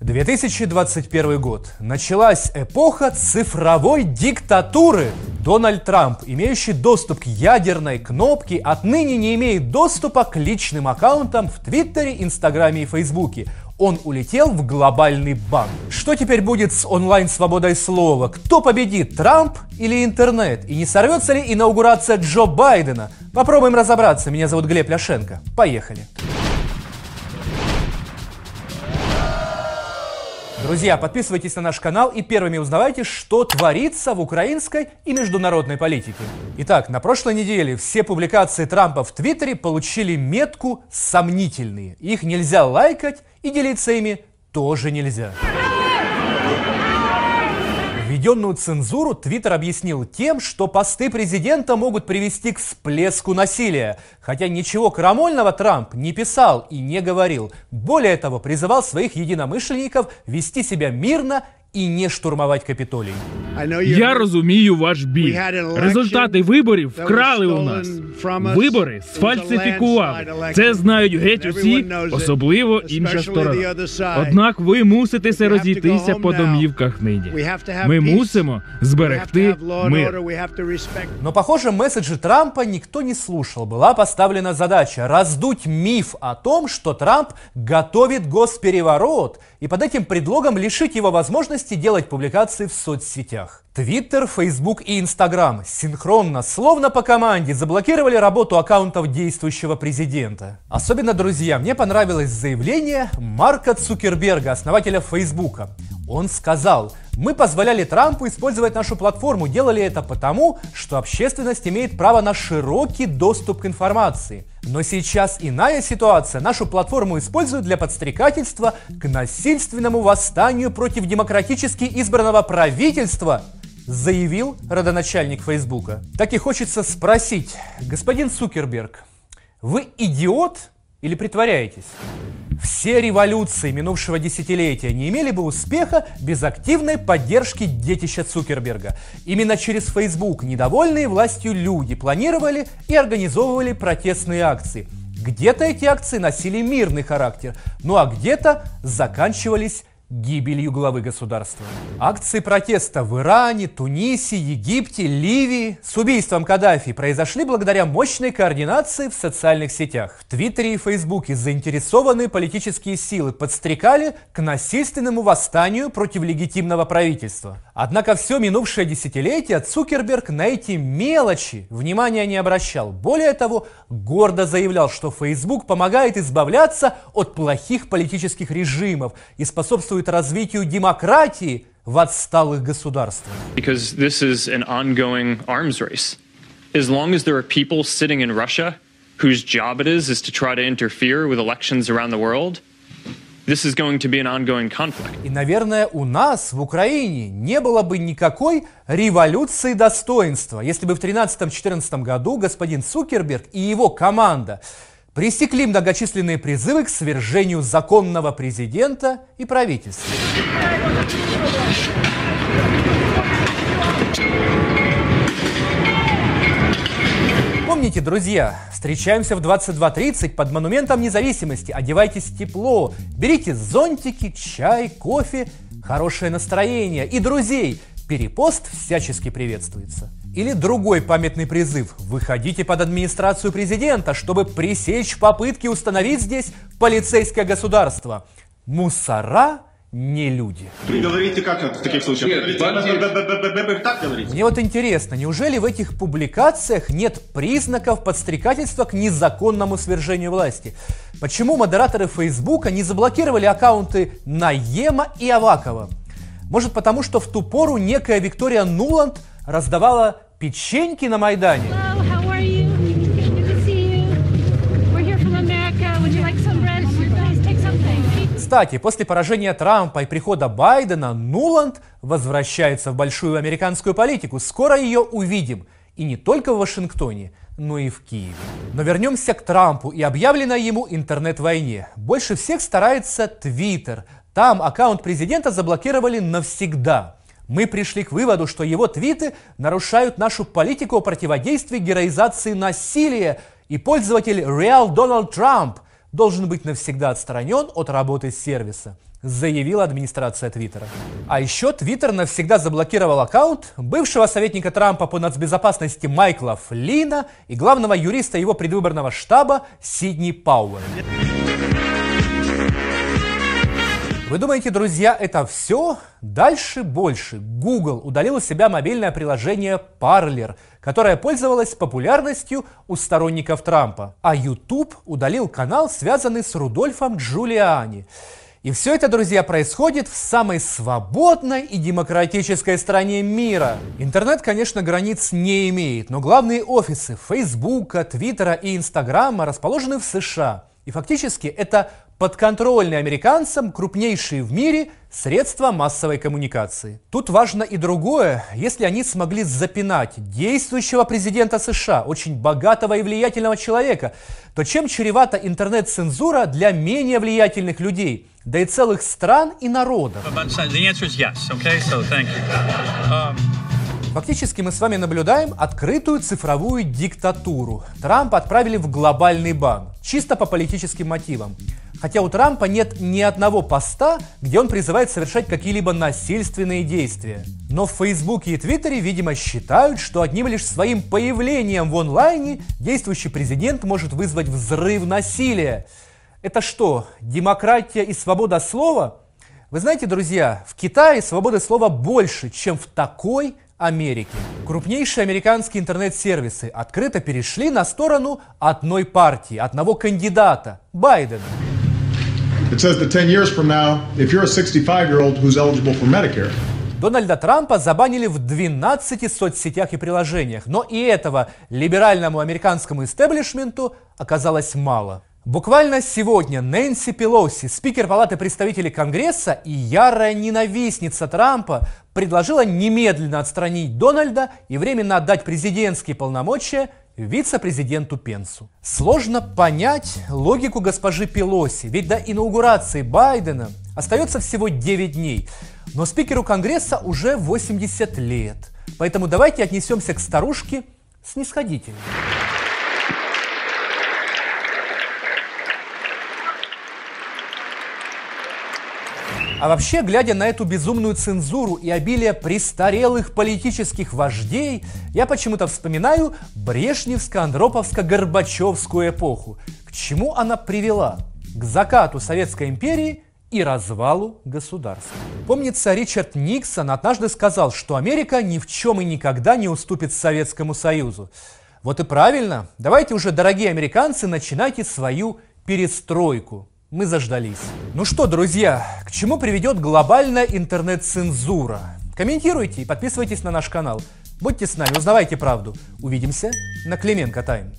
2021 год. Началась эпоха цифровой диктатуры. Дональд Трамп, имеющий доступ к ядерной кнопке, отныне не имеет доступа к личным аккаунтам в Твиттере, Инстаграме и Фейсбуке. Он улетел в глобальный банк. Что теперь будет с онлайн-свободой слова? Кто победит, Трамп или интернет? И не сорвется ли инаугурация Джо Байдена? Попробуем разобраться. Меня зовут Глеб Ляшенко. Поехали. Друзья, подписывайтесь на наш канал и первыми узнавайте, что творится в украинской и международной политике. Итак, на прошлой неделе все публикации Трампа в Твиттере получили метку «сомнительные». Их нельзя лайкать и делиться ими тоже нельзя Введенную цензуру Твиттер объяснил тем, что посты президента могут привести к всплеску насилия. Хотя ничего крамольного Трамп не писал и не говорил. Более того, призывал своих единомышленников вести себя мирно і не штурмувати Капітолій. Я розумію ваш біль. Результати виборів вкрали у нас. Вибори сфальсифікували. Це знають геть усі, особливо інша сторона. Однак ви муситеся розійтися по домівках нині. Ми мусимо зберегти мир. Но, похоже, месседжи Трампа никто не слушал. Была поставлена задача раздуть миф о том, что Трамп готовит госпереворот, и под этим предлогом лишить его возможности возможности делать публикации в соцсетях. Твиттер, Фейсбук и Инстаграм синхронно, словно по команде, заблокировали работу аккаунтов действующего президента. Особенно, друзья, мне понравилось заявление Марка Цукерберга, основателя Фейсбука. Он сказал, мы позволяли Трампу использовать нашу платформу, делали это потому, что общественность имеет право на широкий доступ к информации. Но сейчас иная ситуация. Нашу платформу используют для подстрекательства к насильственному восстанию против демократически избранного правительства, заявил родоначальник Фейсбука. Так и хочется спросить, господин Цукерберг, вы идиот или притворяетесь? Все революции минувшего десятилетия не имели бы успеха без активной поддержки детища Цукерберга. Именно через Facebook недовольные властью люди планировали и организовывали протестные акции. Где-то эти акции носили мирный характер, ну а где-то заканчивались гибелью главы государства. Акции протеста в Иране, Тунисе, Египте, Ливии с убийством Каддафи произошли благодаря мощной координации в социальных сетях. В Твиттере и Фейсбуке заинтересованные политические силы подстрекали к насильственному восстанию против легитимного правительства. Однако все минувшее десятилетие Цукерберг на эти мелочи внимания не обращал. Более того, гордо заявлял, что Facebook помогает избавляться от плохих политических режимов и способствует способствует развитию демократии в отсталых государствах. Because this is an ongoing arms race. As long as there are people sitting in Russia whose job it is is to try to interfere with elections around the world, This is going to be an ongoing conflict. И, наверное, у нас в Украине не было бы никакой революции достоинства, если бы в 2013-2014 году господин Цукерберг и его команда пресекли многочисленные призывы к свержению законного президента и правительства. Помните, друзья, встречаемся в 22.30 под монументом независимости. Одевайтесь тепло, берите зонтики, чай, кофе, хорошее настроение и друзей. Перепост всячески приветствуется. Или другой памятный призыв – выходите под администрацию президента, чтобы пресечь попытки установить здесь полицейское государство. Мусора не люди. Вы говорите как в таких случаях? Нет, так говорите. Мне вот интересно, неужели в этих публикациях нет признаков подстрекательства к незаконному свержению власти? Почему модераторы Фейсбука не заблокировали аккаунты Наема и Авакова? Может потому, что в ту пору некая Виктория Нуланд – раздавала печеньки на Майдане. Кстати, после поражения Трампа и прихода Байдена Нуланд возвращается в большую американскую политику. Скоро ее увидим. И не только в Вашингтоне, но и в Киеве. Но вернемся к Трампу и объявленной ему интернет-войне. Больше всех старается Твиттер. Там аккаунт президента заблокировали навсегда. Мы пришли к выводу, что его твиты нарушают нашу политику о противодействии героизации насилия, и пользователь Real Donald Trump должен быть навсегда отстранен от работы сервиса. заявила администрация Твиттера. А еще Твиттер навсегда заблокировал аккаунт бывшего советника Трампа по нацбезопасности Майкла Флина и главного юриста его предвыборного штаба Сидни Пауэлла. Вы думаете, друзья, это все? Дальше больше. Google удалил у себя мобильное приложение Parler, которое пользовалось популярностью у сторонников Трампа. А YouTube удалил канал, связанный с Рудольфом Джулиани. И все это, друзья, происходит в самой свободной и демократической стране мира. Интернет, конечно, границ не имеет, но главные офисы Фейсбука, Твиттера и Инстаграма расположены в США. И фактически это подконтрольные американцам крупнейшие в мире средства массовой коммуникации. Тут важно и другое. Если они смогли запинать действующего президента США, очень богатого и влиятельного человека, то чем чревата интернет-цензура для менее влиятельных людей, да и целых стран и народов? Фактически мы с вами наблюдаем открытую цифровую диктатуру. Трампа отправили в глобальный бан, чисто по политическим мотивам. Хотя у Трампа нет ни одного поста, где он призывает совершать какие-либо насильственные действия. Но в Фейсбуке и Твиттере, видимо, считают, что одним лишь своим появлением в онлайне действующий президент может вызвать взрыв насилия. Это что, демократия и свобода слова? Вы знаете, друзья, в Китае свободы слова больше, чем в такой Америке. Крупнейшие американские интернет-сервисы открыто перешли на сторону одной партии, одного кандидата – Байдена. It says that 10 years from now, if you're a 65-year-old who's eligible for Medicare, Дональда Трампа забанили в 12 соцсетях и приложениях, но и этого либеральному американскому истеблишменту оказалось мало. Буквально сегодня Нэнси Пелоси, спикер Палаты представителей Конгресса и ярая ненавистница Трампа, предложила немедленно отстранить Дональда и временно отдать президентские полномочия вице-президенту Пенсу. Сложно понять логику госпожи Пелоси, ведь до инаугурации Байдена остается всего 9 дней, но спикеру Конгресса уже 80 лет. Поэтому давайте отнесемся к старушке снисходительно. А вообще, глядя на эту безумную цензуру и обилие престарелых политических вождей, я почему-то вспоминаю Брежневско-Андроповско-Горбачевскую эпоху. К чему она привела? К закату Советской империи и развалу государства. Помнится, Ричард Никсон однажды сказал, что Америка ни в чем и никогда не уступит Советскому Союзу. Вот и правильно. Давайте уже, дорогие американцы, начинайте свою перестройку мы заждались. Ну что, друзья, к чему приведет глобальная интернет-цензура? Комментируйте и подписывайтесь на наш канал. Будьте с нами, узнавайте правду. Увидимся на Клименко Тайм.